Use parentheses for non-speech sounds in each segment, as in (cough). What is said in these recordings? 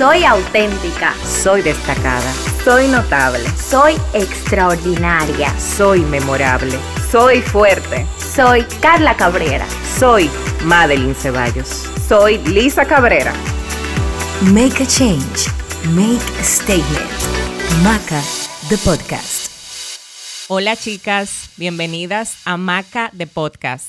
Soy auténtica. Soy destacada. Soy notable. Soy extraordinaria. Soy memorable. Soy fuerte. Soy Carla Cabrera. Soy Madeline Ceballos. Soy Lisa Cabrera. Make a change. Make a statement. Maca, the podcast. Hola chicas, bienvenidas a Maca, the podcast.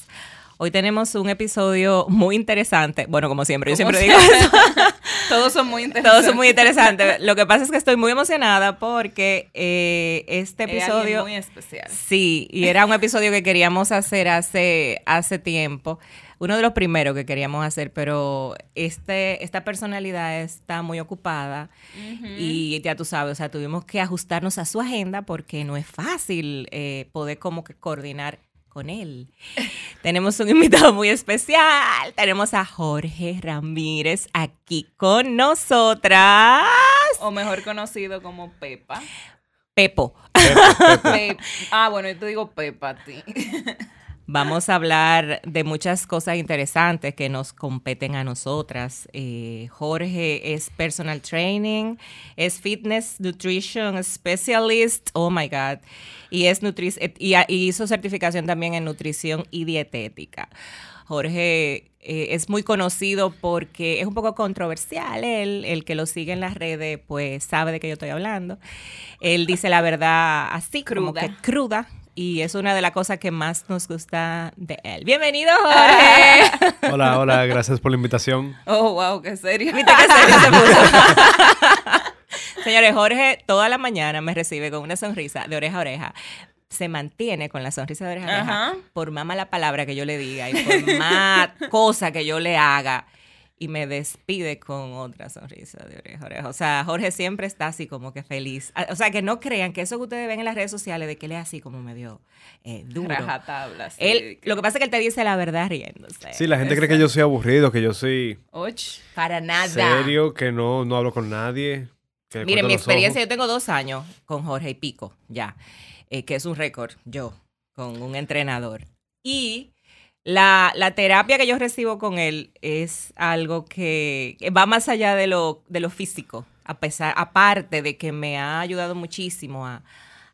Hoy tenemos un episodio muy interesante. Bueno, como siempre, yo siempre digo eso. (laughs) Todos son muy interesantes. Todos son muy interesantes. Lo que pasa es que estoy muy emocionada porque eh, este episodio... Es muy especial. Sí, y era un episodio que queríamos hacer hace, hace tiempo. Uno de los primeros que queríamos hacer, pero este, esta personalidad está muy ocupada y ya tú sabes, o sea, tuvimos que ajustarnos a su agenda porque no es fácil eh, poder como que coordinar con él. (laughs) Tenemos un invitado muy especial. Tenemos a Jorge Ramírez aquí con nosotras. O mejor conocido como Pepa. Pepo. Pe- ah, bueno, yo te digo Pepa a ti. (laughs) Vamos a hablar de muchas cosas interesantes que nos competen a nosotras. Eh, Jorge es personal training, es fitness nutrition specialist, oh my God, y, es nutri y, y hizo certificación también en nutrición y dietética. Jorge eh, es muy conocido porque es un poco controversial. Él, el que lo sigue en las redes, pues sabe de qué yo estoy hablando. Él dice la verdad así, como que cruda. Y es una de las cosas que más nos gusta de él. Bienvenido, (laughs) Jorge. Hola, hola, gracias por la invitación. Oh, wow, qué serio. ¿Viste qué serio se puso? (laughs) Señores, Jorge toda la mañana me recibe con una sonrisa de oreja a oreja. Se mantiene con la sonrisa de oreja a oreja por más mala palabra que yo le diga y por más (laughs) cosa que yo le haga. Y me despide con otra sonrisa de oreja a oreja. O sea, Jorge siempre está así como que feliz. Ah, O sea, que no crean que eso que ustedes ven en las redes sociales de que él es así como medio eh, duro. Rajatabla. sí. Él, lo que pasa es que él te dice la verdad riéndose. Sí, la gente cree que yo soy aburrido, que yo soy Och. Para nada. serio, que no, no hablo con nadie. Miren, mi experiencia, yo tengo dos años con Jorge y Pico, ya, eh, que es un récord, yo, con un entrenador. Y la, la terapia que yo recibo con él es algo que, va más allá de lo, de lo físico, a pesar, aparte de que me ha ayudado muchísimo a,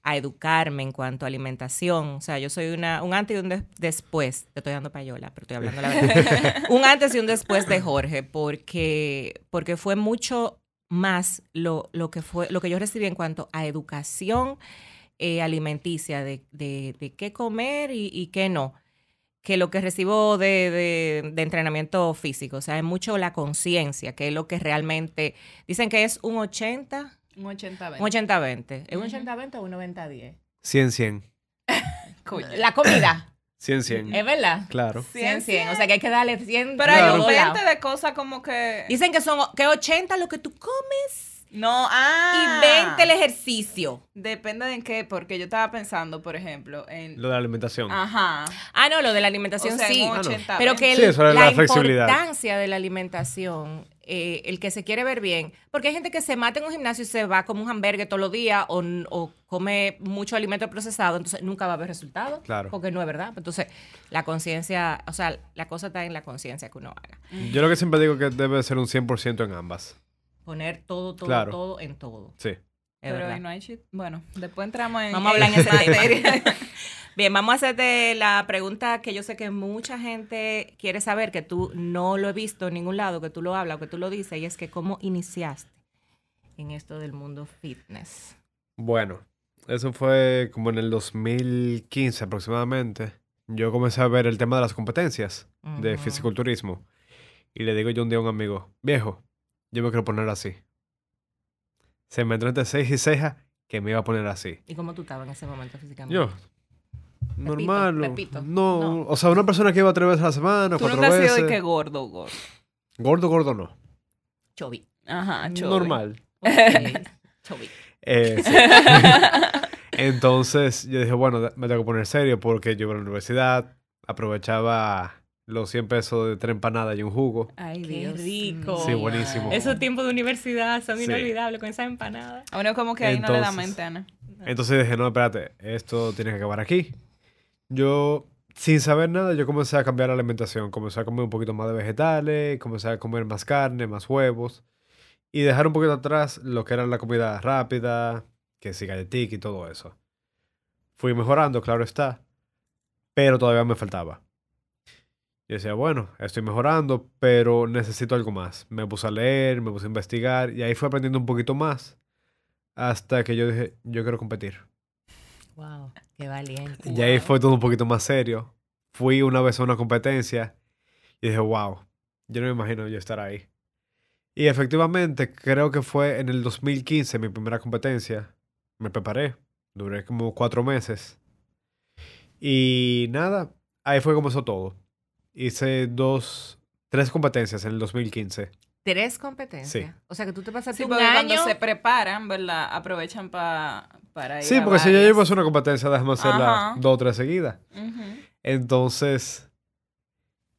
a educarme en cuanto a alimentación. O sea, yo soy una, un antes y un des- después. Te estoy dando payola, pero estoy hablando la verdad. (laughs) un antes y un después de Jorge, porque, porque fue mucho más lo, lo que fue lo que yo recibí en cuanto a educación eh, alimenticia de, de- de qué comer y, y qué no que lo que recibo de, de- de entrenamiento físico. O sea, es mucho la conciencia, que es lo que realmente... Dicen que es un 80, Un 80-20. un 80-20. ¿Es un Ujú. 80-20 o un 90-10? 100, 100. Coño. La comida, 100, 100. ¿es verdad? Claro. 100, 100. O sea, que hay que darle 100 Pero hay un lados. 20 de cosas como que... Dicen que son que 80 lo que tú comes No, ah. y 20 el ejercicio. Depende de en qué, porque yo estaba pensando, por ejemplo, en... Lo de la alimentación. Ajá. Ah, no, lo de la alimentación O sea, sí. en Ah, no. 80 Pero que Sí, el- eso es la, la flexibilidad. importancia de la alimentación, eh, el que se quiere ver bien, porque hay gente que se mata en un gimnasio y se va como un hamburgues todos los días o, o come mucho alimento procesado, entonces nunca va a haber resultados. Claro. Porque no es verdad. Entonces, la conciencia, o sea, la cosa está en la conciencia que uno haga. Yo lo que siempre digo que debe ser un 100% en ambas. Poner todo, todo, Claro. todo en todo. Sí. Es Pero verdad. ahí no hay shit. Bueno, después entramos en... Vamos a hablar en ese materia. tema. (laughs) (laughs) Bien, vamos a hacerte la pregunta que yo sé que mucha gente quiere saber, que tú no lo he visto en ningún lado, que tú lo hablas o que tú lo dices, y es que cómo iniciaste en esto del mundo fitness. Bueno, eso fue como en el 2015 aproximadamente. Yo comencé a ver el tema de las competencias de Ujú. fisiculturismo. Y le digo yo un día a un amigo, viejo, yo me quiero poner así. Se me entró entre ceja y ceja que me iba a poner así. ¿Y cómo tú estabas en ese momento físicamente? Yo, normal. no- Pepito. No, No. o sea, una persona que iba tres veces a la semana, Tú cuatro nunca has sido veces. de que gordo, gordo. Gordo, gordo no. Chovi. Ajá, chove. Normal. Ok, Chovi. Eh, sí. (laughs) Entonces yo dije, bueno, me tengo que poner serio porque yo iba a la universidad, aprovechaba los 100 pesos de tres empanadas y un jugo. Ay, Qué Dios rico. Sí, buenísimo. Esos tiempos de universidad son Sí. inolvidables con esa empanada. A uno como que ahí no le da Entonces- mente, Ana. Entonces dije, no, espérate, esto tiene que acabar aquí. Yo, sin saber nada, yo comencé a cambiar la alimentación. Comencé a comer un poquito más de vegetales, comencé a comer más carne, más huevos. Y dejar un poquito atrás lo que era la comida rápida, que sí, galletica y todo eso. Fui mejorando, claro está, pero todavía me faltaba. Yo decía, bueno, estoy mejorando, pero necesito algo más. Me puse a leer, me puse a investigar y ahí fui aprendiendo un poquito más hasta que yo dije, yo quiero competir. Wow, qué valiente. Y ahí fue todo un poquito más serio. Fui una vez a una competencia y dije, wow, yo no me imagino yo estar ahí. Y efectivamente, creo que fue en el 2015 mi primera competencia. Me preparé, duré como cuatro meses. Y nada, ahí fue como comenzó todo. Hice dos, tres competencias en el 2015. Tres competencias. Sí. O sea que tú te pasaste Sí, un año. cuando se preparan, ¿verdad? Aprovechan pa- para ir Sí, a porque si yo varias. llevo a hacer una competencia, déjame hacerla dos o tres seguidas. Entonces,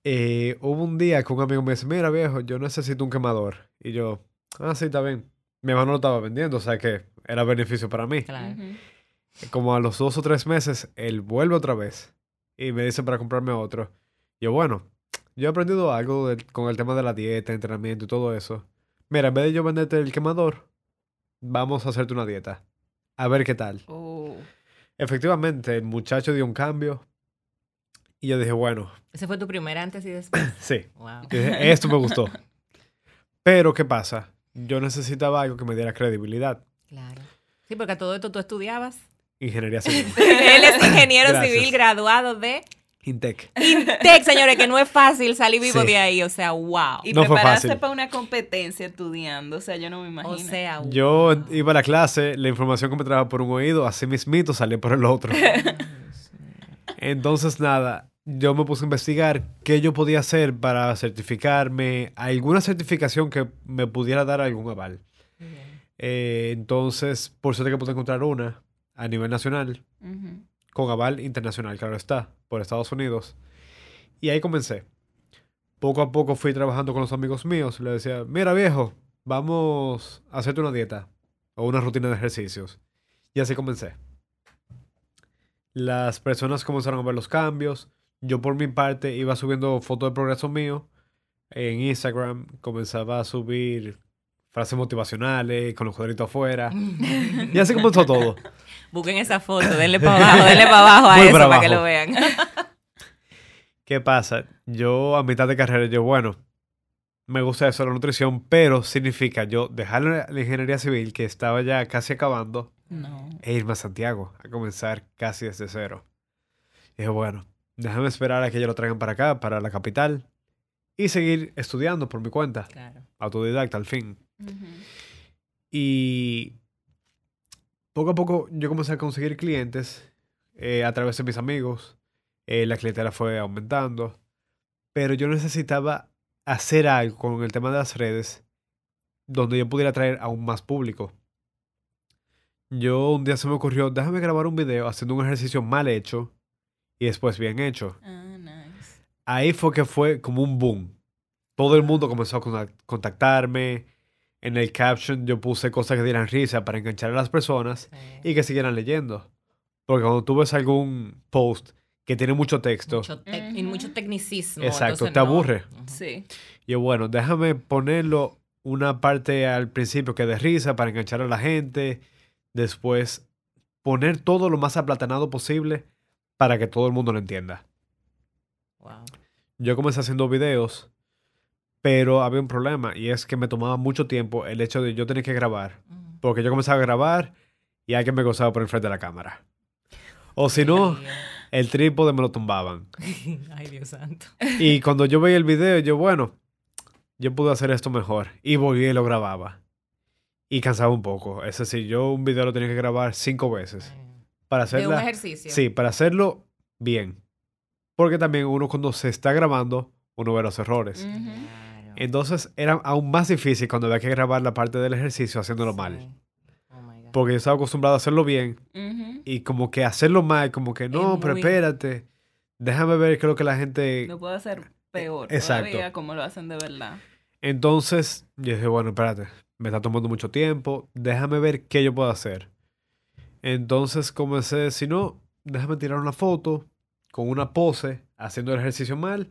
eh, hubo un día que un amigo me dice, mira viejo, yo necesito un quemador. Y yo, ah, sí, está bien. Mi hermano lo estaba vendiendo, o sea que era beneficio para mí. Claro. Como a los dos o tres meses, él vuelve otra vez y me dice para comprarme otro. Yo, bueno, yo he aprendido algo con el tema de la dieta, entrenamiento y todo eso. Mira, en vez de yo venderte el quemador, vamos a hacerte una dieta. A ver qué tal. Oh. Efectivamente, el muchacho dio un cambio. Y yo dije, bueno, Ese fue tu primer antes y después. (clears throat) sí, Wow. Yo dije, esto me gustó. Pero, ¿qué pasa? Yo necesitaba algo que me diera credibilidad. Claro. Sí, porque a todo esto tú estudiabas. Ingeniería civil. (laughs) Él es ingeniero Gracias. civil graduado de Intec. Intec, señores, que no es fácil salir vivo Sí. de ahí. O sea, wow. Y No fue prepararse fácil. para una competencia estudiando, o sea, yo no me imagino. O sea, Yo wow. iba a la clase, la información que me traía por un oído, así mismito salía por el otro. (laughs) Entonces, nada, yo me puse a investigar qué yo podía hacer para certificarme, alguna certificación que me pudiera dar algún aval. Eh, entonces, por suerte que pude encontrar una a nivel nacional. Con aval internacional, claro está, por Estados Unidos. Y ahí comencé. Poco a poco fui trabajando con los amigos míos. Le decía, mira viejo, vamos a hacerte una dieta o una rutina de ejercicios. Y así comencé. Las personas comenzaron a ver los cambios. Yo por mi parte iba subiendo fotos de progreso mío en Instagram. Comenzaba a subir frases motivacionales con los cuadritos afuera. (laughs) Y así comenzó todo. Busquen esa foto, denle para abajo, denle para abajo a Muy eso para para que lo vean. (laughs) ¿Qué pasa? Yo a mitad de carrera, yo, bueno, me gusta eso, la nutrición, pero significa yo dejar la, ingeniería civil, que estaba ya casi acabando, No. e irme a Santiago, a comenzar casi desde cero. Y dije, bueno, déjame esperar a que ellos lo traigan para acá, para la capital, y seguir estudiando por mi cuenta, Claro. autodidacta al fin. Y poco a poco yo comencé a conseguir clientes eh, a través de mis amigos. Eh, la clientela fue aumentando. Pero yo necesitaba hacer algo con el tema de las redes donde yo pudiera atraer aún más público. Yo un día se me ocurrió, déjame grabar un video haciendo un ejercicio mal hecho y después bien hecho. Ah, nice. Ahí fue que fue como un boom. Todo el mundo comenzó a contac- contactarme. En el caption yo puse cosas que dieran risa para enganchar a las personas y que siguieran leyendo. Porque cuando tú ves algún post que tiene mucho texto, Mucho y mucho tecnicismo. Exacto, te no. aburre. Sí. yo bueno, déjame ponerlo una parte al principio que dé risa para enganchar a la gente. Después poner todo lo más aplatanado posible para que todo el mundo lo entienda. Wow. Yo comencé haciendo videos, pero había un problema y es que me tomaba mucho tiempo el hecho de yo tener que grabar. Ujú. Porque yo comenzaba a grabar y alguien me gozaba por enfrente de la cámara. O si no, el trípode me lo tumbaban. (laughs) Ay, Dios santo. Y cuando yo veía el video, yo, bueno, yo pude hacer esto mejor. Y volví y lo grababa. Y cansaba un poco. Es decir, yo un video lo tenía que grabar cinco veces. Para De un ejercicio. Sí, para hacerlo bien. Porque también uno cuando se está grabando, uno ve los errores. Ujú. Claro. Entonces era aún más difícil cuando había que grabar la parte del ejercicio haciéndolo mal. Oh my God. Porque yo estaba acostumbrado a hacerlo bien y como que hacerlo mal, como que no, pero muy- espérate, déjame ver qué es lo que la gente... No puede ser peor Exacto. todavía como lo hacen de verdad. Entonces yo dije, bueno, espérate, me está tomando mucho tiempo, déjame ver qué yo puedo hacer. Entonces comencé, si no, déjame tirar una foto con una pose haciendo el ejercicio mal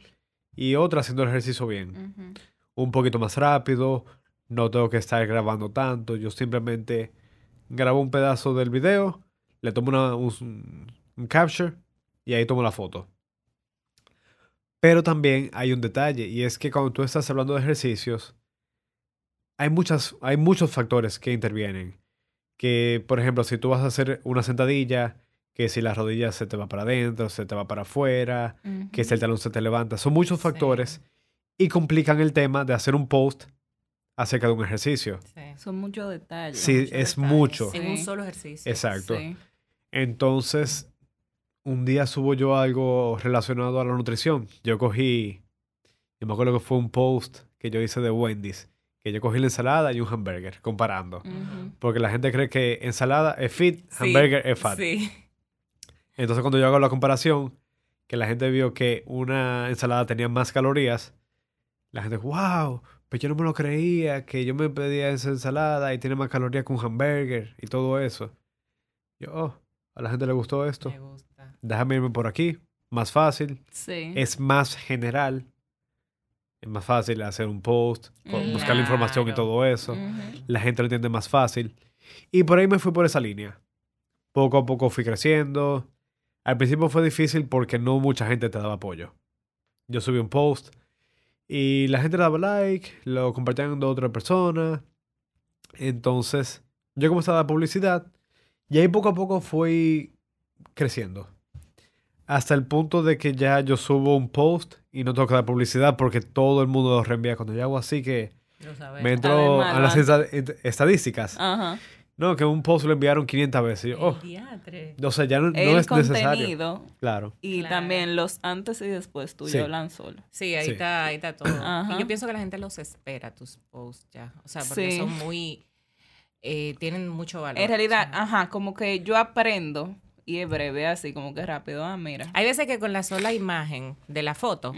y otra haciendo el ejercicio bien. Un poquito más rápido, No tengo que estar grabando tanto. Yo simplemente grabo un pedazo del video, le tomo una- un, un capture y ahí tomo la foto. Pero también hay un detalle y es que cuando tú estás hablando de ejercicios, hay, muchas, hay muchos factores que intervienen. Que, por ejemplo, si tú vas a hacer una sentadilla, que si la rodilla se te va para adentro, se te va para afuera, que si el talón se te levanta. Son muchos factores y complican el tema de hacer un post acerca de un ejercicio. Sí. Son muchos detalles. Sí, Muchos es detalles. mucho. En Sí. un solo ejercicio. Exacto. Sí. Entonces, un día subo yo algo relacionado a la nutrición. Yo cogí, yo me acuerdo que fue un post que yo hice de Wendy's, que yo cogí la ensalada y un hamburger, comparando. Porque la gente cree que ensalada es fit, Sí, hamburger es fat. Sí. Entonces, cuando yo hago la comparación, que la gente vio que una ensalada tenía más calorías, la gente, wow, pues yo no me lo creía, que yo me pedía esa ensalada y tiene más calorías que un hamburger y todo eso. Yo, oh, a la gente le gustó esto. Me gusta. Déjame irme por aquí, más fácil, Sí. es más general, es más fácil hacer un post, Mm. buscar la información y todo eso. La gente lo entiende más fácil. Y por ahí me fui por esa línea. Poco a poco fui creciendo. Al principio fue difícil porque no mucha gente te daba apoyo. Yo subí un post y la gente le daba like, lo compartían de otra persona. Entonces, yo comencé a dar publicidad y ahí poco a poco fui creciendo. Hasta el punto de que ya yo subo un post y no tengo que dar publicidad porque todo el mundo lo reenvía. Cuando yo hago así que me entro a las estadísticas. Ajá. No, que un post lo enviaron 500 veces. Y oh, o sea, ya no, es necesario. contenido Claro. y Claro. también los antes y después tuyo Sí. hablan solo. Sí, ahí Sí. está, ahí está todo. Ajá. Y yo pienso que la gente los espera, tus posts ya. O sea, porque Sí. son muy. eh, tienen mucho valor. En realidad, o sea. ajá, como que yo aprendo y es breve, así como que rápido. Ah, mira. Hay veces que con la sola imagen de la foto,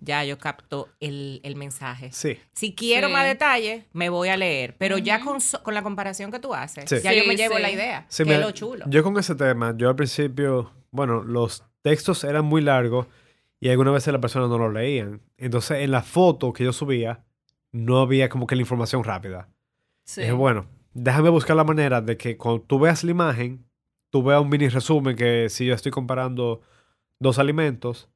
ya yo capto el, el mensaje. Sí. Si quiero Sí. más detalles, me voy a leer. Pero ya con, con la comparación que tú haces, Sí. ya yo me llevo sí. la idea. Sí, que me- es lo chulo. Yo con ese tema, yo al principio, bueno, los textos eran muy largos y algunas veces las personas no lo leían. Entonces, en la foto que yo subía, no había como que la información rápida. Sí. Dije, bueno, déjame buscar la manera de que cuando tú veas la imagen, tú veas un mini resumen que si yo estoy comparando dos alimentos,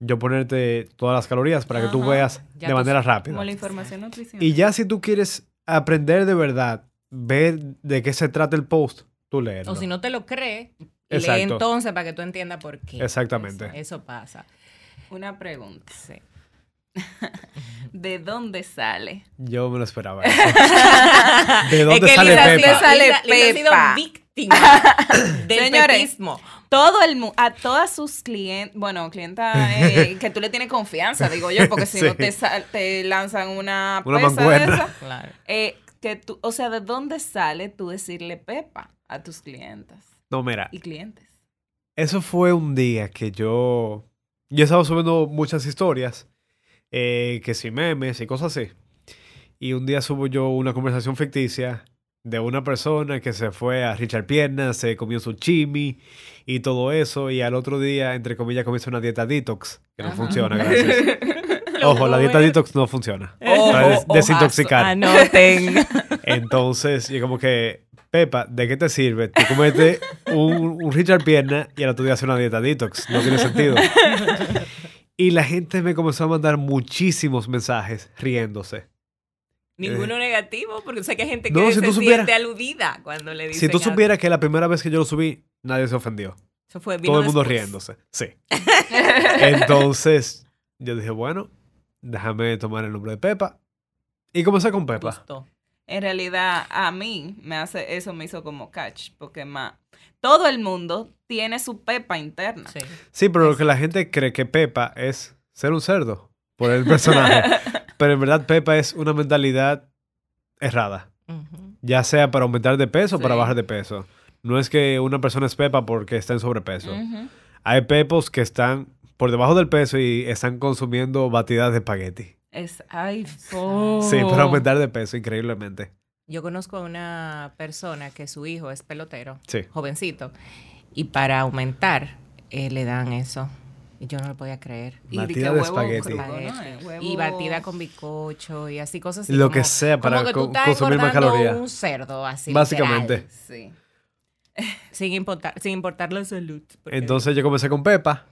yo ponerte todas las calorías para que tú veas Ya de tú manera rápida. Como la información nutricional. Y ya si tú quieres aprender de verdad, ver de qué se trata el post, tú leerlo. O si no te lo crees, lee entonces para que tú entiendas por qué. Exactamente. Eso, eso pasa. Una pregunta. Sí. (laughs) ¿De dónde sale? Yo me lo esperaba. eso. (laughs) ¿De dónde Es que sale Lisa- Pepa? Lisa- sale Lisa- Lisa ha sido Pepa. Víctima (laughs) del Señores. Todo el a todas sus clientes, bueno, clientas eh, (laughs) que tú le tienes confianza, digo yo, porque si no te, te lanzan una, Una pesa de esa, Claro. eh, que tú, o sea, ¿de dónde sale tú decirle Pepa a tus clientas No, mira, y clientes? eso fue un día que yo... Yo estaba subiendo muchas historias, eh, que si memes y cosas así. Y un día subo yo una conversación ficticia de una persona que se fue a Richard Piernas, se comió su chimi y todo eso. Y al otro día, entre comillas, comienza una dieta detox, que no Ajá. funciona, (laughs) gracias. Ojo, la dieta detox no funciona. Ojo, Para des- ojazo. desintoxicar. Anoten. (laughs) Entonces, yo como que, Pepa, ¿de qué te sirve? Tú comete un, un Richard Pierna y al otro día hace una dieta detox. No tiene sentido. (laughs) Y la gente me comenzó a mandar muchísimos mensajes riéndose. Ninguno negativo, porque sé que hay gente que No, si se tú supieras- siente aludida cuando le dicen Si tú algo. supieras que la primera vez que yo lo subí, nadie se ofendió. Eso fue, Todo el mundo después. riéndose. Sí. (laughs) Entonces, yo dije, bueno, déjame tomar el nombre de Pepa. Y comencé con Pepa. Gustó. En realidad, a mí me hace, eso me hizo como catch, porque más, todo el mundo tiene su Pepa interna. Sí. Sí, pero lo que la gente cree que Pepa es ser un cerdo por el personaje. (laughs) pero en verdad Pepa es una mentalidad errada. Ya sea para aumentar de peso o para bajar de peso. No es que una persona es Pepa porque está en sobrepeso. Hay pepos que están por debajo del peso y están consumiendo batidas de espagueti. Es, ay, Sí, para aumentar de peso, increíblemente. Yo conozco a una persona que su hijo es pelotero, Sí. jovencito, y para aumentar eh, le dan eso. Yo no lo podía creer. Y Batida de huevo espagueti. ¿no? Espagueti. Eh, huevo- Y batida con bizcocho y así cosas así. Lo como- que sea para como que tú co- estás consumir más calorías. un cerdo así. Básicamente. literal, Sí. (laughs) sin, importar, sin importar la salud. Entonces yo comencé con Pepa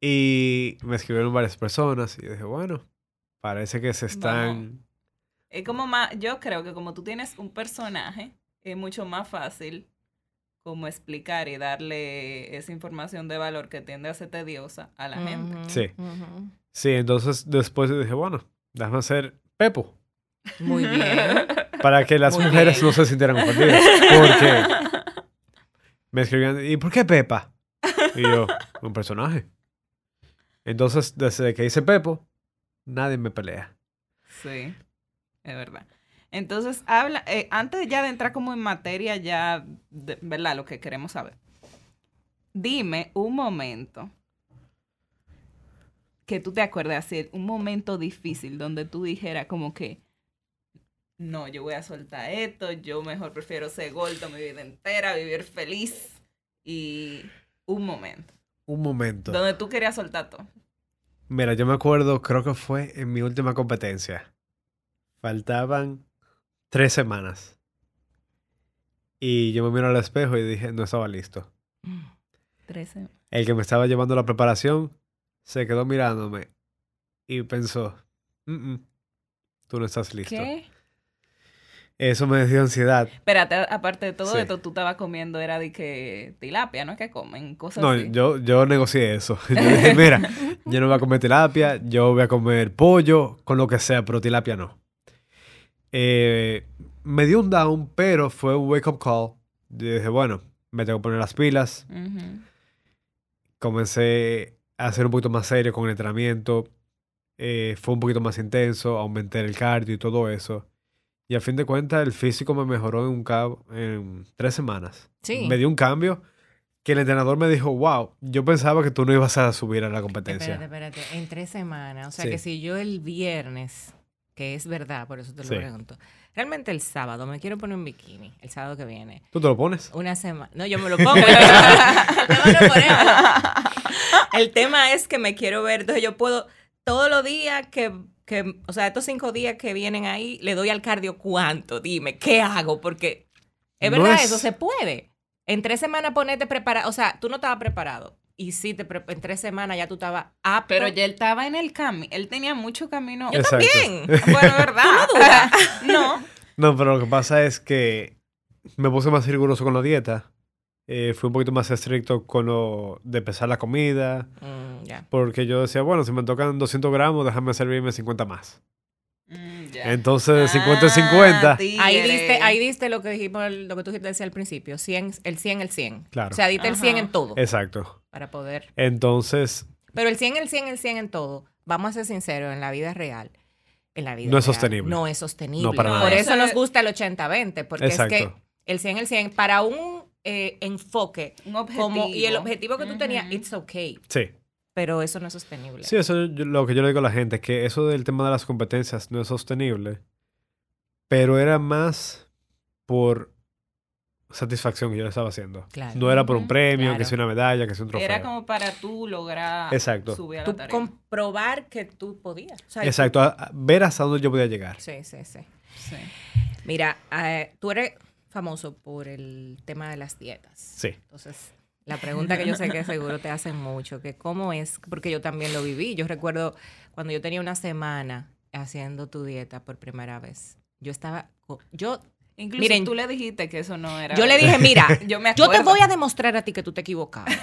y me escribieron varias personas y dije, bueno, parece que se están... Es como más, yo creo que como tú tienes un personaje, es mucho más fácil como explicar y darle esa información de valor que tiende a ser tediosa a la gente. Sí. Sí, entonces después dije, bueno, déjame hacer Pepo. Muy bien. (laughs) Para que las Muy mujeres bien. no se sintieran ofendidas. Porque (laughs) me escribían, ¿y por qué Pepa? Y yo, un personaje. Entonces, desde que hice Pepo, nadie me pelea. Sí, es verdad. Entonces, habla, eh, antes ya de entrar como en materia, ya, de- ¿verdad? Lo que queremos saber. Dime un momento que tú te acuerdas, así, un momento difícil donde tú dijeras como que, no, yo voy a soltar esto, yo mejor prefiero ser gordo mi vida entera, vivir feliz. Y un momento Un momento. donde tú querías soltar todo. Mira, yo me acuerdo, creo que fue en mi última competencia. Faltaban tres semanas. Y yo me miro al espejo y dije, no estaba listo. Trece. El que me estaba llevando la preparación se quedó mirándome y pensó, "Mm, mm, tú no estás listo. ¿Qué? Eso me dio ansiedad. Espérate, aparte de todo Sí. esto, tú estabas comiendo, era de que tilapia, ¿no? Es que comen cosas No, así. yo, yo negocié eso. (laughs) Yo dije, mira, yo no voy a comer tilapia, yo voy a comer pollo, con lo que sea, pero tilapia no. Eh, me dio un down, pero fue un wake-up call. Yo dije, bueno, me tengo que poner las pilas. Comencé a ser un poquito más serio con el entrenamiento. eh, fue un poquito más intenso, aumenté el cardio y todo eso. Y a fin de cuentas, el físico me mejoró en, un cabo, en tres semanas. Sí. Me dio un cambio que el entrenador me dijo, wow, yo pensaba que tú no ibas a subir a la competencia. Espérate, espérate. En tres semanas. O sea Sí. que si yo el viernes, que es verdad, por eso te lo Sí. pregunto. Realmente el sábado me quiero poner un bikini, el sábado que viene. ¿Tú te lo pones? Una semana. No, yo me lo pongo. (laughs) El tema, el tema no es ponerlo. El tema es que me quiero ver. Entonces yo puedo, todos los días que, que, o sea, estos cinco días que vienen ahí, le doy al cardio cuánto. Dime, ¿qué hago? Porque es No verdad, es- eso se puede. En tres semanas ponerte preparado. O sea, tú no estabas preparado. Y sí, te pre- en tres semanas ya tú estabas apto. Pero ya él estaba en el camino, él tenía mucho camino. Yo Exacto. también. (laughs) Bueno, ¿verdad? Tú no (laughs) no. No, pero lo que pasa es que me puse más riguroso con la dieta. Eh, fui un poquito más estricto con lo de pesar la comida. Mm. Porque yo decía, bueno, si me tocan 200 gramos, déjame servirme 50 más. Mm. Entonces, de 50 en Ah, 50. Ahí diste, ahí diste lo que dijimos, lo que tú decías al principio, 100, el 100, el 100. Claro. O sea, diste el 100 Ajá. en todo Exacto. Para poder. Entonces, Pero el 100, el 100, el 100 en todo, vamos a ser sinceros, en la vida real, en la vida No es real, sostenible. No es sostenible. No, para nada. Por eso nos es- gusta el 80-20, porque Exacto. es que el 100, el 100, para un eh, enfoque Un objetivo. como, y el objetivo que tú tenías, it's okay, sí. pero eso no es sostenible. Sí, eso es lo que yo le digo a la gente, que eso del tema de las competencias no es sostenible, pero era más por satisfacción que yo le estaba haciendo. Claro. No era por un premio, claro. que sea una medalla, que sea un trofeo. Era como para tú lograr Exacto. subir a la Tú tarea. comprobar que tú podías. O sea, Exacto, a- a ver hasta dónde yo podía llegar. Sí, sí, sí. Sí. Mira, eh, tú eres famoso por el tema de las dietas. Sí. Entonces, la pregunta que yo sé que seguro te hacen mucho, que cómo es, porque yo también lo viví. Yo recuerdo cuando yo tenía una semana haciendo tu dieta por primera vez. Yo estaba, yo, Incluso Miren, tú le dijiste que eso no era. yo le dije, mira, (laughs) yo me yo te voy a demostrar a ti que tú te equivocabas.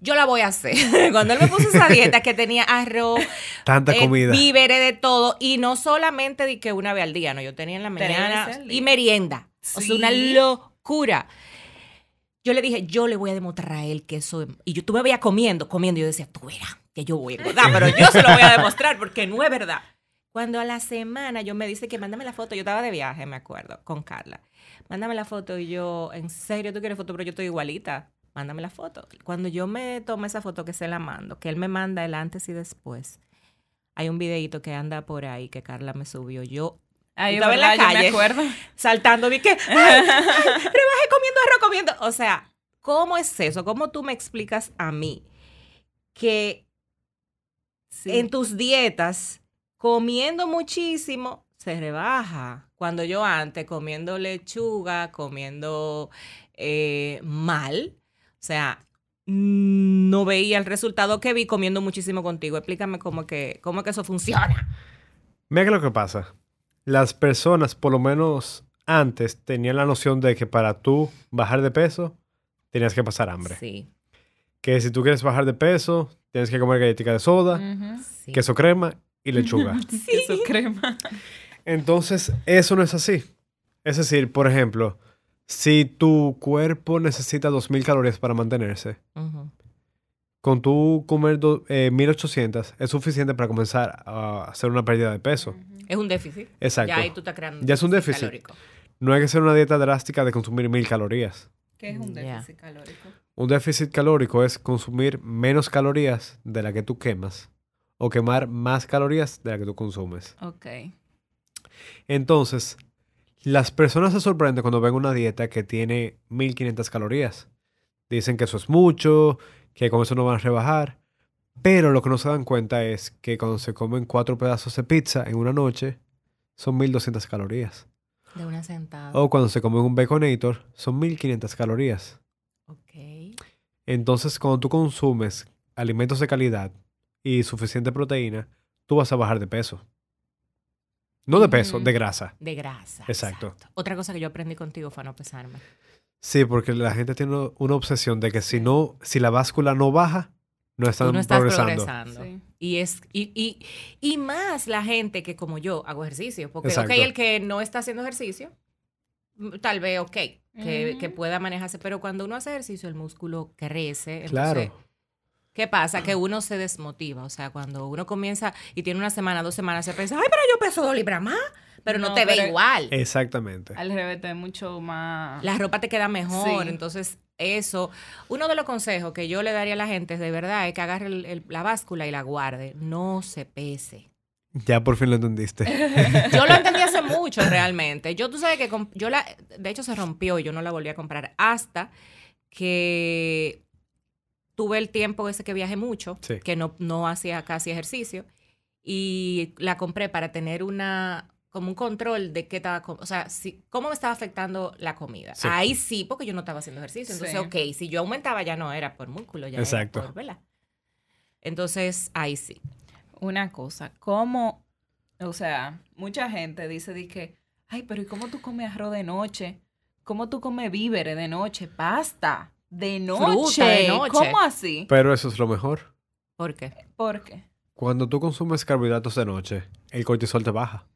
Yo la voy a hacer. (laughs) Cuando él me puso esa dieta que tenía arroz, Tanta eh, comida. víveres de todo. Y no solamente de que una vez al día, no, yo tenía en la mañana y merienda. O sea, una Sí. locura. Yo le dije, yo le voy a demostrar a él que eso... Y yo, tú me veías comiendo, comiendo. Y yo decía, tú verás que yo voy a engordar, pero yo se lo voy a demostrar porque no es verdad. Cuando a la semana yo me dice que mándame la foto, yo estaba de viaje, me acuerdo, con Carla. Mándame la foto y yo, ¿en serio tú quieres foto? Pero yo estoy igualita. Mándame la foto. Cuando yo me tomé esa foto que se la mando, que él me manda el antes y después, hay un videito que anda por ahí que Carla me subió. Yo Ay, estaba en la me calle. acuerdo. (laughs) saltando, vi que "Ay, ay, rebajé comiendo arroz comiendo. O sea, ¿cómo es eso? ¿Cómo tú me explicas a mí que Sí. en tus dietas, comiendo muchísimo, se rebaja. Cuando yo antes comiendo lechuga, comiendo eh, mal, o sea, no veía el resultado que vi comiendo muchísimo contigo. Explícame cómo que, cómo que eso funciona. Mira que lo que pasa. Las personas, por lo menos antes, tenían la noción de que para tú bajar de peso, tenías que pasar hambre. Sí, Que si tú quieres bajar de peso, tienes que comer galletica de soda, sí. queso crema y lechuga. (laughs) Queso crema. Entonces, eso no es así. Es decir, por ejemplo, si tu cuerpo necesita 2.000 calorías para mantenerse, con tú comer do- eh, 1.800 es suficiente para comenzar a hacer una pérdida de peso. Es un déficit. Exacto. Ya ahí tú estás creando. Ya es un déficit. calórico. No hay que hacer una dieta drástica de consumir 1.000 calorías. ¿Qué es un déficit calórico? Un déficit calórico es consumir menos calorías de la que tú quemas o quemar más calorías de la que tú consumes. Ok. Entonces, las personas se sorprenden cuando ven una dieta que tiene 1500 calorías. Dicen que eso es mucho, que con eso no van a rebajar. Pero lo que no se dan cuenta es que cuando se comen cuatro pedazos de pizza en una noche, son 1200 calorías. De una sentada. O cuando se comen un baconator, son 1500 calorías. Ok. Entonces, cuando tú consumes alimentos de calidad y suficiente proteína, tú vas a bajar de peso. No de peso, de grasa. De grasa. Exacto. Otra cosa que yo aprendí contigo fue a no pesarme. Sí, porque la gente tiene una- obsesión de que si no, si la báscula no baja, no están Tú no estás progresando. progresando. Sí. Y es y, y, y más la gente que como yo hago ejercicio. Porque, Exacto. ok, el que no está haciendo ejercicio, mm, tal vez, ok, que, que pueda manejarse. Pero cuando uno hace ejercicio, el músculo crece. Entonces, Claro. ¿Qué pasa? Que uno se desmotiva. O sea, cuando uno comienza y tiene una semana, dos semanas, se piensa, ay, pero yo peso dos libras más. Pero no, No, te ve igual. Exactamente. Al revés, es mucho más. La ropa te queda mejor. Sí. Entonces, eso, uno de los consejos que yo le daría a la gente de verdad es que agarre el- el- la báscula y la guarde. No se pese. Ya por fin lo entendiste. (laughs) Yo lo (laughs) entendí hace mucho realmente. Yo, tú sabes que yo la, de hecho se rompió y yo no la volví a comprar hasta que tuve el tiempo ese que viajé mucho, Sí. que no, no hacía casi ejercicio y la compré para tener una como un control de qué estaba, o sea, si, cómo me estaba afectando la comida. Sí. Ahí sí, porque yo no estaba haciendo ejercicio. Entonces, Sí. ok, si yo aumentaba ya no era por músculo, ya Exacto. era por, ¿verdad? Entonces, ahí sí. Una cosa, ¿cómo? O sea, mucha gente dice que, ay, pero ¿y cómo tú comes arroz de noche? ¿Cómo tú comes víveres de noche? Pasta de noche. de noche. ¿Cómo así? Pero eso es lo mejor. ¿Por qué? ¿Por qué? Cuando tú consumes carbohidratos de noche, el cortisol te baja.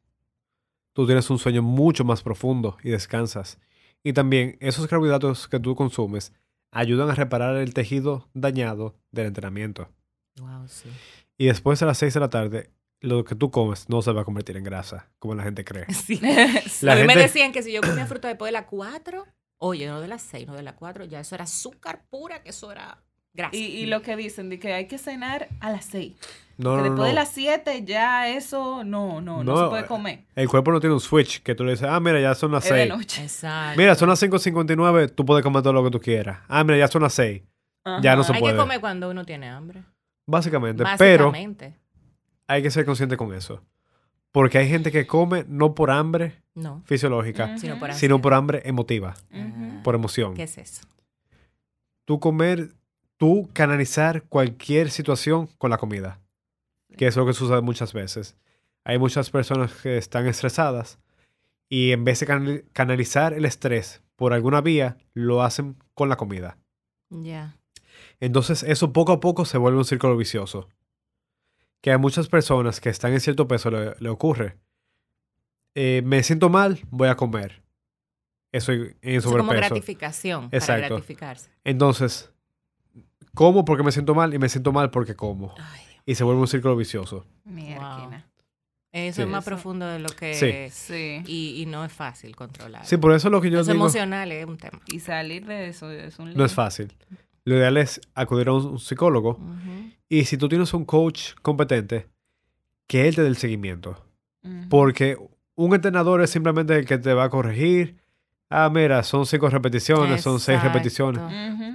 Tú tienes un sueño mucho más profundo y descansas. Y también esos carbohidratos que tú consumes ayudan a reparar el tejido dañado del entrenamiento. Wow, sí. Y después de las 6 de la tarde, lo que tú comes no se va a convertir en grasa, como la gente cree. (laughs) Sí. La a mí me gente- decían que si yo comía fruta después de las 4, oye, no de las 6, no de las 4, ya eso era azúcar pura, que eso era grasa. Y, y lo que dicen de que hay que cenar a las 6. No, que no, después no. de las 7 ya eso no, no, no, No, se puede comer. El cuerpo no tiene un switch que tú le dices, ah, mira, ya son las Es de 6. noche. Exacto. Mira, son las 5.59, tú puedes comer todo lo que tú quieras. Ah, mira, ya son las 6. Ya no se Hay puede. que comer cuando uno tiene hambre. Básicamente. Pero Básicamente. hay que ser consciente con eso. Porque hay gente que come no por hambre No, fisiológica, sino por sino ansiedad. por hambre emotiva, por emoción. ¿Qué es eso? Tú comer, tú canalizar cualquier situación con la comida. Que es lo que sucede muchas veces. Hay muchas personas que están estresadas y en vez de canali- canalizar el estrés por alguna vía, lo hacen con la comida. Ya. Entonces eso poco a poco se vuelve un círculo vicioso. Que a muchas personas que están en cierto peso le, le ocurre. Eh, me siento mal, voy a comer. Eso en en Eso es como sobrepeso. gratificación. Para Exacto. gratificarse. Entonces, como porque me siento mal y me siento mal porque como. Ay. Y se vuelve un círculo vicioso. Mierda. Eso Sí. es más Eso- profundo de lo que... Sí. Sí. Y, y no es fácil controlar. Sí, por eso lo que yo Eso digo emocional es un tema. Y salir de eso es un no es fácil. Lo ideal es acudir a un, psicólogo y si tú tienes un coach competente, que él te dé el seguimiento. Porque un entrenador es simplemente el que te va a corregir. Ah, mira, son cinco repeticiones, son seis repeticiones.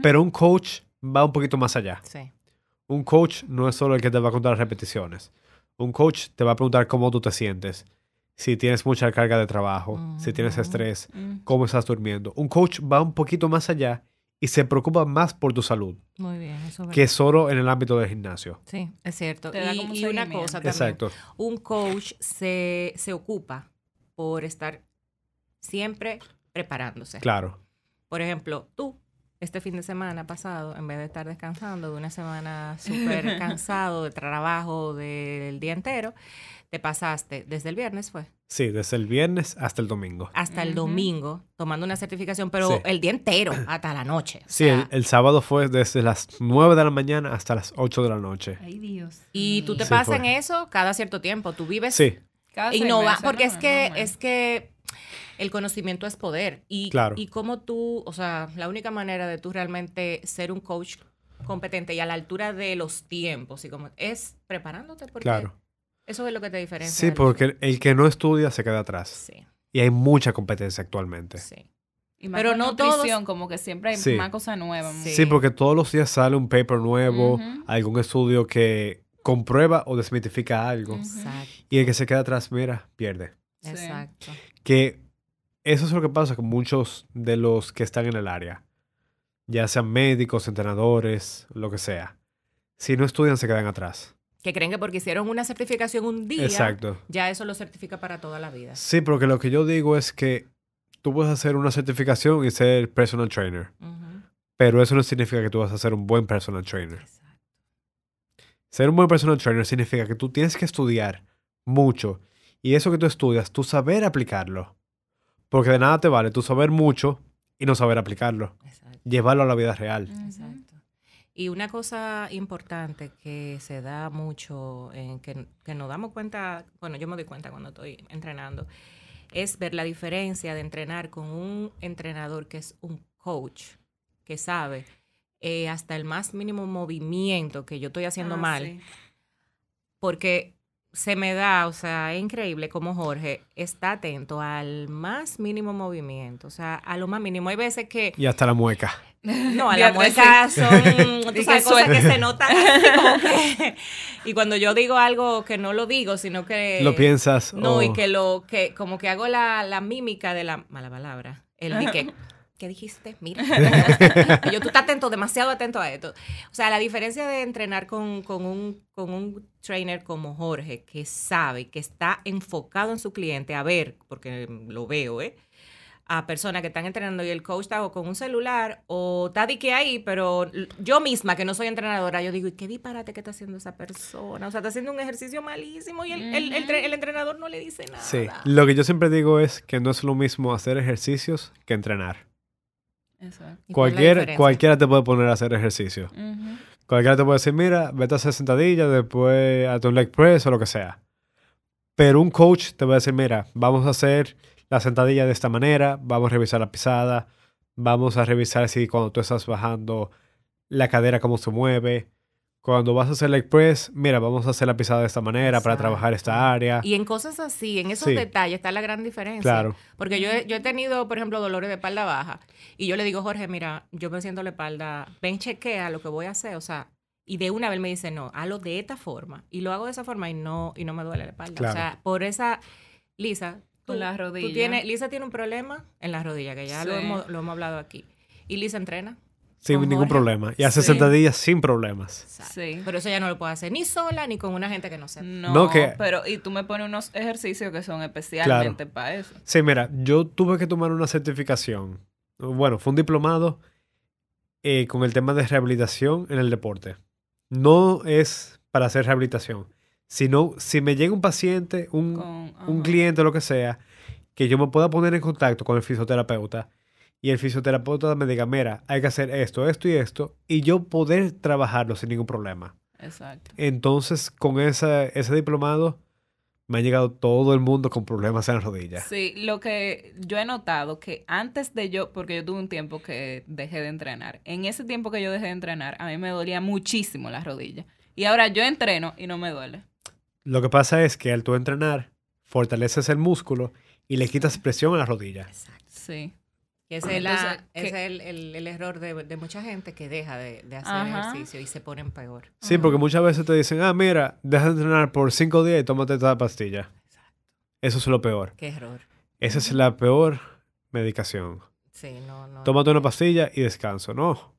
Pero un coach va un poquito más allá. Sí. Un coach no es solo el que te va a contar repeticiones. Un coach te va a preguntar cómo tú te sientes, si tienes mucha carga de trabajo, si tienes estrés, cómo estás durmiendo. Un coach va un poquito más allá y se preocupa más por tu salud Muy bien, eso es que verdad. solo en el ámbito del gimnasio. Sí, es cierto. Te da Y, como un y una cosa también. Exacto. un coach se, se ocupa por estar siempre preparándose. Claro. Por ejemplo, tú, este fin de semana pasado, en vez de estar descansando de una semana súper (laughs) cansado de trabajo del día entero, te pasaste desde el viernes, fue, Sí, desde el viernes hasta el domingo. hasta el domingo, tomando una certificación, pero Sí. el día entero, (clears throat) hasta la noche. o Sí, sea, el, el sábado fue desde las 9 de la mañana hasta las 8 de la noche. Ay, Dios. y tú te Sí, pasas fue. en eso cada cierto tiempo. Tú vives Sí, Cada innova, meses, porque ¿no? es que es que el conocimiento es poder y Claro. y como tú, o sea, la única manera de tú realmente ser un coach competente y a la altura de los tiempos y como es preparándote porque claro. Eso es lo que te diferencia. Sí, porque el, el que no estudia se queda atrás. sí, Y hay mucha competencia actualmente. sí. Y más Pero no nutrición, todos- como que siempre hay Sí. más cosas nuevas. Sí. Sí. porque todos los días sale un paper nuevo, algún estudio que comprueba o desmitifica algo. Exacto. Y el que se queda atrás, mira, pierde. Sí. Exacto. Que eso es lo que pasa con muchos de los que están en el área. Ya sean médicos, entrenadores, lo que sea. Si no estudian, se quedan atrás. Que creen que porque hicieron una certificación un día, Exacto. ya eso lo certifica para toda la vida. Sí, porque lo que yo digo es que tú puedes hacer una certificación y ser personal trainer. Pero eso no significa que tú vas a ser un buen personal trainer. Exacto. Ser un buen personal trainer significa que tú tienes que estudiar mucho. Y eso que tú estudias, tú saber aplicarlo. Porque de nada te vale tú saber mucho y no saber aplicarlo. Exacto. Llevarlo a la vida real. Exacto. Y una cosa importante que se da mucho, en que, que nos damos cuenta, bueno, yo me doy cuenta cuando estoy entrenando, es ver la diferencia de entrenar con un entrenador que es un coach, que sabe eh, hasta el más mínimo movimiento que yo estoy haciendo Ah, mal, sí. porque se me da, o sea, es increíble como Jorge está atento al más mínimo movimiento, o sea, a lo más mínimo. Hay veces que Y hasta la mueca. No, (laughs) a la mueca son tú que (laughs) sabes, cosas que se notan así como que- (laughs) Y cuando yo digo algo que no lo digo, sino que... lo piensas. No, oh, y que lo que como que hago la, la mímica de la mala palabra. El de que, ¿qué dijiste? Mira. Y yo, tú estás atento, demasiado atento a esto. O sea, la diferencia de entrenar con, con un, con un trainer como Jorge, que sabe, que está enfocado en su cliente, a ver, porque lo veo, ¿eh? A personas que están entrenando y el coach está o con un celular o está de que ahí, pero yo misma, que no soy entrenadora, yo digo, ¿y qué disparate que está haciendo esa persona? O sea, está haciendo un ejercicio malísimo y el, el- el tre- el entrenador no le dice nada. Sí. Lo que yo siempre digo es que no es lo mismo hacer ejercicios que entrenar. Exacto. ¿Y cuál es la Cualquier, cualquiera te puede poner a hacer ejercicio. Cualquiera te puede decir, mira, vete a hacer sentadillas, después a tu leg press o lo que sea. Pero un coach te va a decir, mira, vamos a hacer la sentadilla de esta manera, vamos a revisar la pisada, vamos a revisar si cuando tú estás bajando la cadera cómo se mueve. Cuando vas a hacer leg press, mira, vamos a hacer la pisada de esta manera para trabajar esta área. Y en cosas así, en esos Sí. detalles está la gran diferencia. Claro. Porque yo he, yo he tenido, por ejemplo, dolores de espalda baja. Y yo le digo, Jorge, mira, yo me siento la espalda, ven, chequea lo que voy a hacer. O sea, y de una vez me dice, no, hazlo de esta forma. Y lo hago de esa forma y no, y no me duele la espalda. Claro. O sea, por esa, Lisa, tú, Con la tú rodilla. tienes, Lisa tiene un problema en la rodilla, que ya lo, hemos, lo hemos hablado aquí. Y Lisa entrena. Sin ningún Jorge. problema. Y hace Sí. sentadillas sin problemas. Exacto. Sí. Pero eso ya no lo puedo hacer ni sola ni con una gente que no sepa. No, No, que- pero y tú me pones unos ejercicios que son especialmente para eso. Sí, mira, yo tuve que tomar una certificación. Bueno, fue un diplomado eh, con el tema de rehabilitación en el deporte. No es para hacer rehabilitación, sino si me llega un paciente, un, Con, un cliente o lo que sea, que yo me pueda poner en contacto con el fisioterapeuta y el fisioterapeuta me diga, mira, hay que hacer esto, esto y esto, y yo poder trabajarlo sin ningún problema. Exacto. Entonces, con ese, ese diplomado, me ha llegado todo el mundo con problemas en la rodilla. Sí, lo que yo he notado que antes de yo, porque yo tuve un tiempo que dejé de entrenar, en ese tiempo que yo dejé de entrenar, a mí me dolía muchísimo la rodilla. Y ahora yo entreno y no me duele. Lo que pasa es que al tú entrenar, fortaleces el músculo y le quitas presión a la rodilla. Sí. Que ese es, la- Entonces, ese ¿qué? es el, el- el error de, de mucha gente que deja de, de hacer Ajá. ejercicio y se ponen peor. Sí, porque muchas veces te dicen, ah, mira, deja de entrenar por cinco días y tómate esta pastilla. Eso es lo peor. Qué error. Esa es la peor medicación. Sí, no, no. Tómate una pastilla y descanso. No.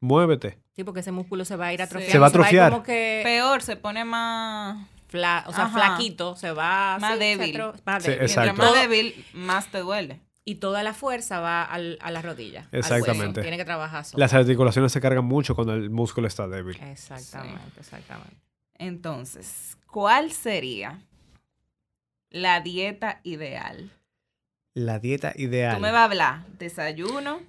Muévete. Sí, porque ese músculo se va a ir Sí. atrofiando. Se va a ir atrofiar. como que Peor, se pone más... fla- o sea, Ajá. flaquito, se va Más sí, débil. más Sí, débil. exacto. Mientras más débil, más te duele. Y toda la fuerza va al- a la rodilla. al hueso. Exactamente. Tiene que trabajar solo. Las articulaciones se cargan mucho cuando el músculo está débil. Exactamente, exactamente. Entonces, ¿cuál sería la dieta ideal? La dieta ideal. Tú me vas a hablar desayuno,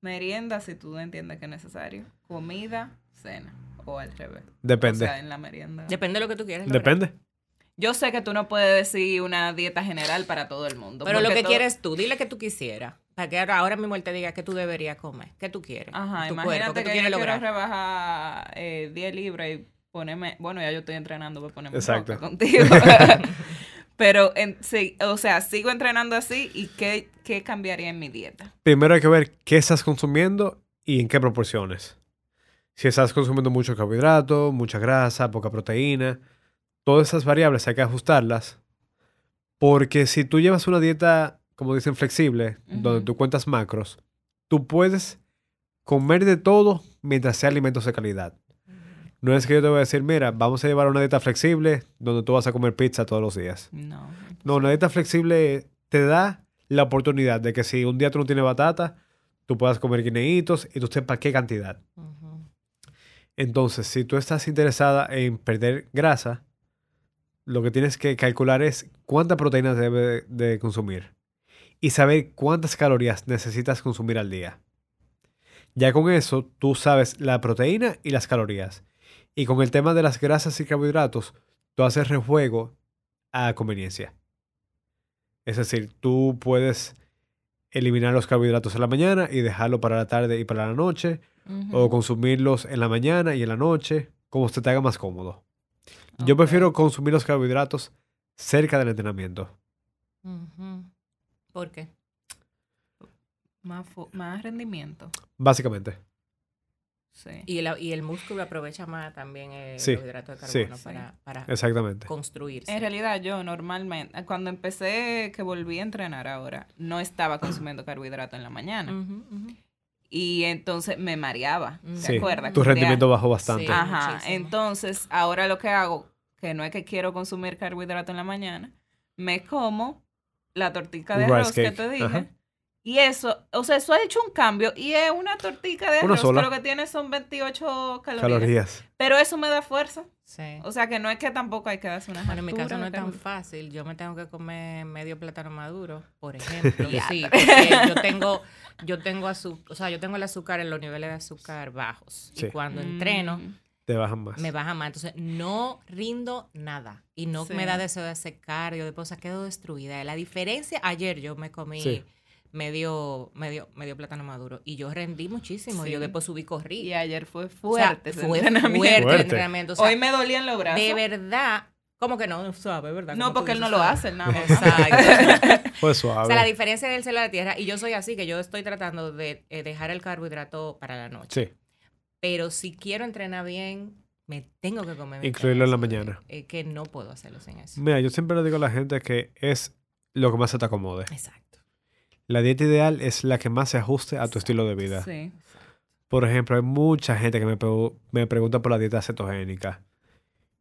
merienda, si tú entiendes que es necesario, comida, cena, o al revés. Depende. O sea, en la merienda. Depende de lo que tú quieras. Depende. Yo sé que tú no puedes decir una dieta general para todo el mundo. Pero lo que todo- quieres tú, dile que tú quisieras. Para que ahora, mismo él te diga que tú deberías comer. ¿Qué tú quieres? Ajá, tu imagínate cuerpo, ¿qué tú que quieres yo quiero lograr? rebajar eh, 10 libras y ponerme... Bueno, ya yo estoy entrenando para ponerme Exacto. roca contigo. (laughs) (laughs) Pero, en, sí, o sea, sigo entrenando así y ¿qué, qué cambiaría en mi dieta? Primero hay que ver qué estás consumiendo y en qué proporciones. Si estás consumiendo mucho carbohidrato, mucha grasa, poca proteína, todas esas variables hay que ajustarlas. Porque si tú llevas una dieta, como dicen, flexible, donde tú cuentas macros, tú puedes comer de todo mientras sea alimentos de calidad. No es que yo te voy a decir, mira, vamos a llevar una dieta flexible donde tú vas a comer pizza todos los días. No. No, una dieta flexible te da la oportunidad de que si un día tú no tienes batata, tú puedas comer guineitos y tú sepas qué cantidad. Entonces, si tú estás interesada en perder grasa, lo que tienes que calcular es cuánta proteína debe de consumir y saber cuántas calorías necesitas consumir al día. Ya con eso, tú sabes la proteína y las calorías. Y con el tema de las grasas y carbohidratos, tú haces rejuego a conveniencia. Es decir, tú puedes eliminar los carbohidratos en la mañana y dejarlo para la tarde y para la noche, o consumirlos en la mañana y en la noche, como se te haga más cómodo. Yo prefiero consumir los carbohidratos cerca del entrenamiento. ¿Por qué? Más, más rendimiento. Básicamente. Sí. Y el, y el músculo aprovecha más también el Sí, hidrato de carbono Sí. para, para Exactamente. construirse. En realidad yo normalmente, cuando empecé que volví a entrenar ahora, no estaba consumiendo carbohidrato en la mañana. Ujú. Y entonces me mareaba. ¿Te Sí, acuerdas? tu rendimiento bajó bastante. Sí. Ajá. Muchísimo. Entonces, ahora lo que hago, que no es que quiero consumir carbohidrato en la mañana, me como la tortica de arroz que te dije. Ajá. Y eso, o sea, eso ha hecho un cambio. Y es una tortica de arroz sola. que lo que tiene son 28 calorías. Calorías. Pero eso me da fuerza. Sí. O sea, que no es que tampoco hay que darse una Bueno, en mi caso no es tan fácil. Yo me tengo que comer medio plátano maduro, por (laughs) ejemplo. Sí, porque yo tengo, yo tengo azúcar, o sea, yo tengo el azúcar en los niveles de azúcar bajos. Sí. Y cuando entreno, Mm. Te bajan más. me baja más. Entonces, no rindo nada. Y no Sí. me da deseo de hacer cardio, de cosas, quedo destruida. La diferencia, ayer yo me comí Sí. Medio, medio, medio plátano maduro. Y yo rendí muchísimo. Y yo después subí corrí. Y ayer fue O sea, fuerte. ese fue entrenamiento. fuerte el Fuerte. entrenamiento. O sea, Hoy me dolían los brazos. de verdad, ¿cómo que no? No sabe, ¿verdad? No, Como porque él no lo hace, nada más. Exacto. (laughs) Fue o suave. sea, la diferencia del cielo a la tierra, y yo soy así, que yo estoy tratando de eh, dejar el carbohidrato para la noche. Sí. Pero si quiero entrenar bien, me tengo que comer. Incluirlo en la mañana. eh, que no puedo hacerlo sin eso. Mira, yo siempre le digo a la gente que es lo que más se te acomode. Exacto. La dieta ideal es la que más se ajuste a tu estilo de vida. Sí. Por ejemplo, hay mucha gente que me, me pregunta por la dieta cetogénica.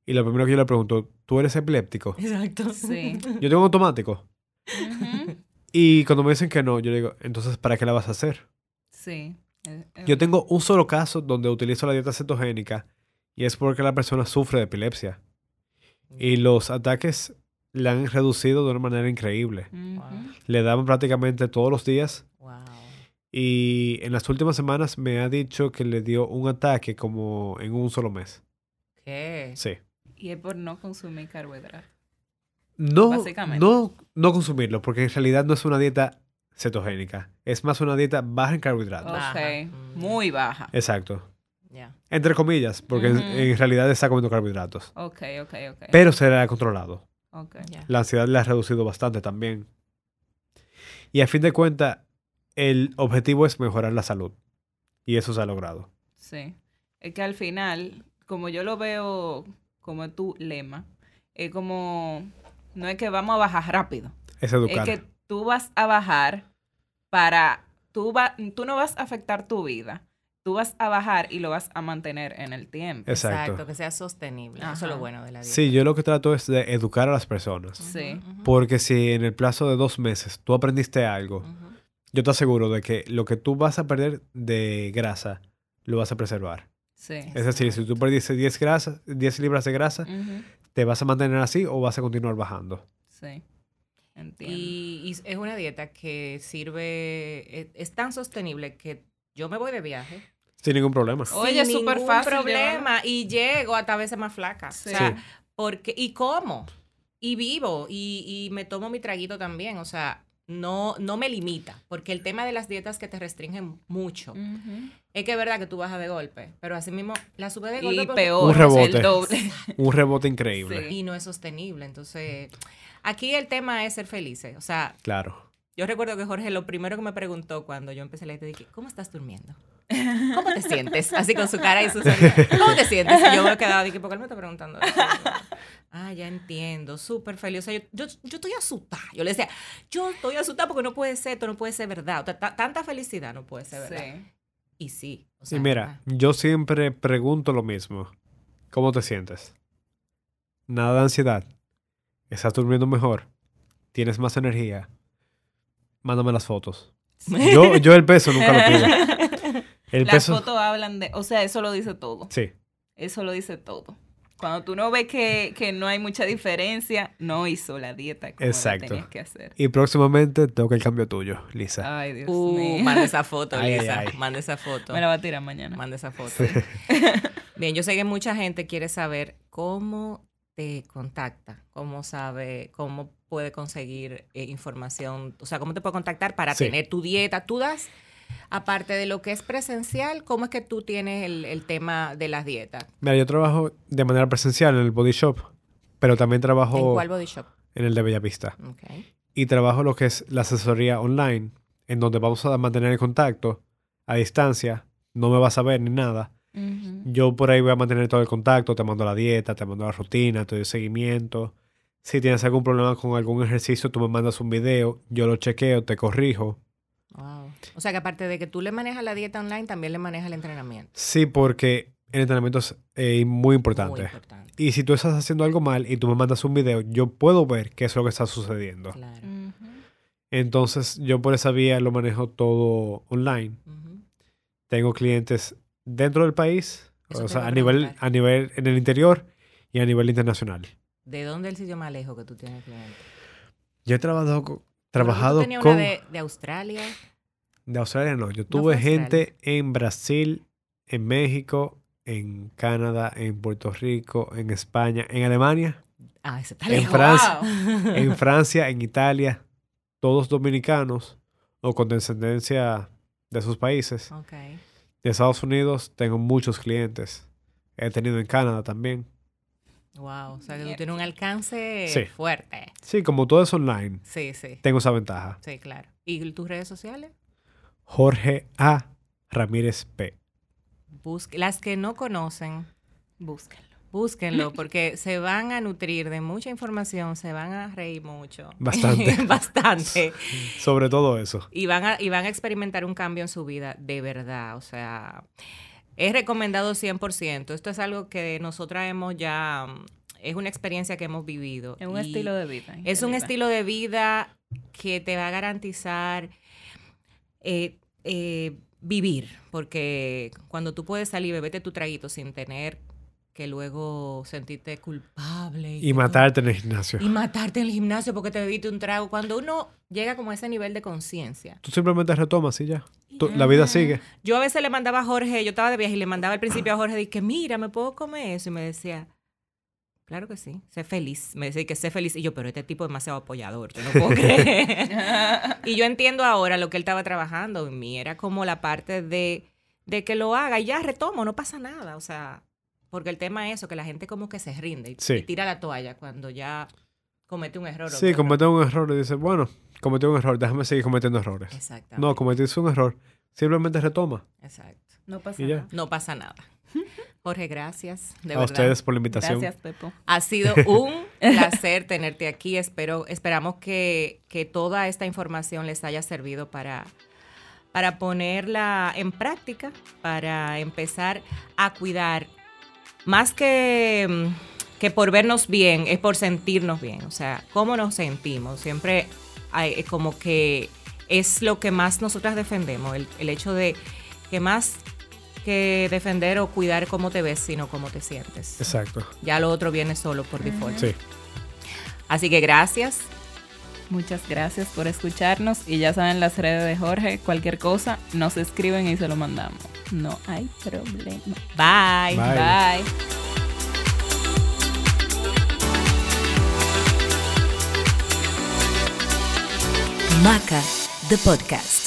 Y lo primero que yo le pregunto, ¿tú eres epiléptico? Exacto. Sí. (laughs) Yo tengo automático. Y cuando me dicen que no, yo digo, entonces, ¿para qué la vas a hacer? Sí. Yo tengo un solo caso donde utilizo la dieta cetogénica y es porque la persona sufre de epilepsia. Y los ataques la han reducido de una manera increíble. Le daban prácticamente todos los días Wow. y en las últimas semanas me ha dicho que le dio un ataque como en un solo mes. ¿Qué? Sí. Y es por no consumir carbohidratos. No, Básicamente. no, no consumirlo, porque en realidad no es una dieta cetogénica. Es más una dieta baja en carbohidratos. Ok. Mm. Muy baja. Exacto. Entre comillas, porque en- realidad está comiendo carbohidratos. Ok, ok, ok. Pero se le ha controlado. Ok. Ya. La ansiedad le ha reducido bastante también. Y a fin de cuentas, el objetivo es mejorar la salud. Y eso se ha logrado. Sí. Es que al final, como yo lo veo como tu lema, es como, no es que vamos a bajar rápido. Es educar. Es que tú vas a bajar para, tú, va, tú no vas a afectar tu vida. Tú vas a bajar y lo vas a mantener en el tiempo. Exacto. que sea sostenible. Eso es lo bueno de la dieta. Sí, yo lo que trato es de educar a las personas. Sí. Porque si en el plazo de dos meses tú aprendiste algo, yo te aseguro de que lo que tú vas a perder de grasa, lo vas a preservar. Sí. Es decir, si tú perdiste 10, grasa, 10 libras de grasa. ¿te vas a mantener así o vas a continuar bajando? Sí. Entiendo. Y, y es una dieta que sirve, es, es tan sostenible que yo me voy de viaje. Sin ningún problema. Oye, sin súper ningún fácil problema y llego hasta a veces más flaca. Sí. O sea, porque, y como, y vivo, y, y me tomo mi traguito también. O sea, no, no me limita, porque el tema de las dietas que te restringen mucho, es que es verdad que tú bajas de golpe, pero así mismo la subes de golpe Y porque- peor, Un rebote. el doble. (laughs) Un rebote increíble. Sí. y no es sostenible. Entonces, aquí el tema es ser felices. O sea, Claro. Yo recuerdo que Jorge lo primero que me preguntó cuando yo empecé la dieta, dije, ¿cómo estás durmiendo? ¿Cómo te sientes? (laughs) Así con su cara y su sonrisa. ¿Cómo te sientes? Y yo me quedaba, dije, ¿por qué él me está preguntando eso? Ah, ya entiendo, súper feliz. O sea, yo, yo, yo estoy asustada. Yo le decía, yo estoy asustada porque no puede ser, esto no puede ser verdad. O sea, ta- tanta felicidad no puede ser verdad. Sí. Y sí. O Y mira, ah, yo siempre pregunto lo mismo. ¿Cómo te sientes? Nada de ansiedad. ¿Estás durmiendo mejor? ¿Tienes más energía? Mándame las fotos. Yo, yo el peso nunca lo pido. (laughs) El Las peso. fotos hablan de, o sea, eso lo dice todo. Sí. Eso lo dice todo. Cuando tú no ves que, que no hay mucha diferencia, no hizo la dieta como Exacto. la tenías que hacer. Y próximamente toca el cambio tuyo, Lisa. Ay, Dios Uh, mío. manda esa foto, Ay, Lisa. ay. Manda esa foto. Me la va a tirar mañana. Manda esa foto. (laughs) Bien, yo sé que mucha gente quiere saber cómo te contacta, cómo sabe, cómo puede conseguir eh, información, o sea, cómo te puede contactar para Sí. tener tu dieta. Tú das, aparte de lo que es presencial, ¿cómo es que tú tienes el, el tema de las dietas? Mira, yo trabajo de manera presencial en el Body Shop, pero también trabajo ¿En cuál body shop? en el de Bellavista. Ok. Y trabajo lo que es la asesoría online, en donde vamos a mantener el contacto a distancia. No me vas a ver ni nada. Yo por ahí voy a mantener todo el contacto, te mando la dieta, te mando la rutina, te doy seguimiento. Si tienes algún problema con algún ejercicio, tú me mandas un video, yo lo chequeo, te corrijo. O sea, que aparte de que tú le manejas la dieta online, también le manejas el entrenamiento. Sí, porque el entrenamiento es eh, muy importante. Muy importante. Y si tú estás haciendo algo mal y tú me mandas un video, yo puedo ver qué es lo que está sucediendo. Claro. Entonces, yo por esa vía lo manejo todo online. Tengo clientes dentro del país, Eso o sea, a nivel, preguntar. a nivel en el interior y a nivel internacional. ¿De dónde es el sitio más lejos que tú tienes clientes? Yo he trabajado, ¿Tú trabajado tenías con... una de, de Australia? De Australia no, yo tuve gente en Brasil, en México, en Canadá, en Puerto Rico, en España, en Alemania, Ah, ese está En lejos. Francia. Wow. (laughs) en Francia, en Italia, todos dominicanos o con descendencia de sus países. Ok. De Estados Unidos tengo muchos clientes. He tenido en Canadá también. Wow. O sea, que tú tienes un alcance Sí. fuerte. Sí, como todo es online, Sí, sí. tengo esa ventaja. Sí, claro. ¿Y tus redes sociales? Jorge A. Ramírez P. Busque, las que no conocen, Búscalo. búsquenlo (laughs) porque se van a nutrir de mucha información, se van a reír mucho. Bastante. (laughs) Bastante. (laughs) Sobre todo eso. Y van, a, y van a experimentar un cambio en su vida de verdad. O sea, es recomendado 100%. Esto es algo que nosotras hemos ya, es una experiencia que hemos vivido. Es un estilo de vida. Es un estilo de vida que te va a garantizar eh, eh, vivir, porque cuando tú puedes salir, bebete tu traguito sin tener que luego sentirte culpable. Y todo- matarte en el gimnasio. Y matarte en el gimnasio porque te bebiste un trago. Cuando uno llega como a ese nivel de conciencia. Tú simplemente retomas y ya. Tú- la vida sigue. Yo a veces le mandaba a Jorge, yo estaba de viaje y le mandaba al principio a Jorge, dije, mira, ¿me puedo comer eso? Y me decía, claro que sí, sé feliz. Me decía que sé feliz. Y yo, pero este tipo es demasiado apoyador, yo no puedo creer. (laughs) y yo entiendo ahora lo que él estaba trabajando en mí. Era como la parte de, de que lo haga y ya retomo, no pasa nada. O sea, porque el tema es eso, que la gente como que se rinde y, Sí. y tira la toalla cuando ya comete un error. Sí, comete un error y dice, bueno, cometí un error, déjame seguir cometiendo errores. Exactamente. No, cometiste un error, simplemente retoma. Exacto. No pasa Y ya. nada. No pasa nada. Jorge, gracias. De a verdad. ustedes por la invitación. Gracias, Pepo. Ha sido (laughs) un placer tenerte aquí. Espero, esperamos que, que toda esta información les haya servido para, para ponerla en práctica, para empezar a cuidar. Más que, mm, que por vernos bien, es por sentirnos bien. O sea, cómo nos sentimos. Siempre hay, es como que es lo que más nosotras defendemos. El, el hecho de que más que defender o cuidar cómo te ves, sino cómo te sientes. Exacto. Ya lo otro viene solo por default. Sí. Así que gracias. Muchas gracias por escucharnos y ya saben las redes de Jorge, cualquier cosa, nos escriben y se lo mandamos. No hay problema. Bye. Bye. Bye. Maca, the podcast.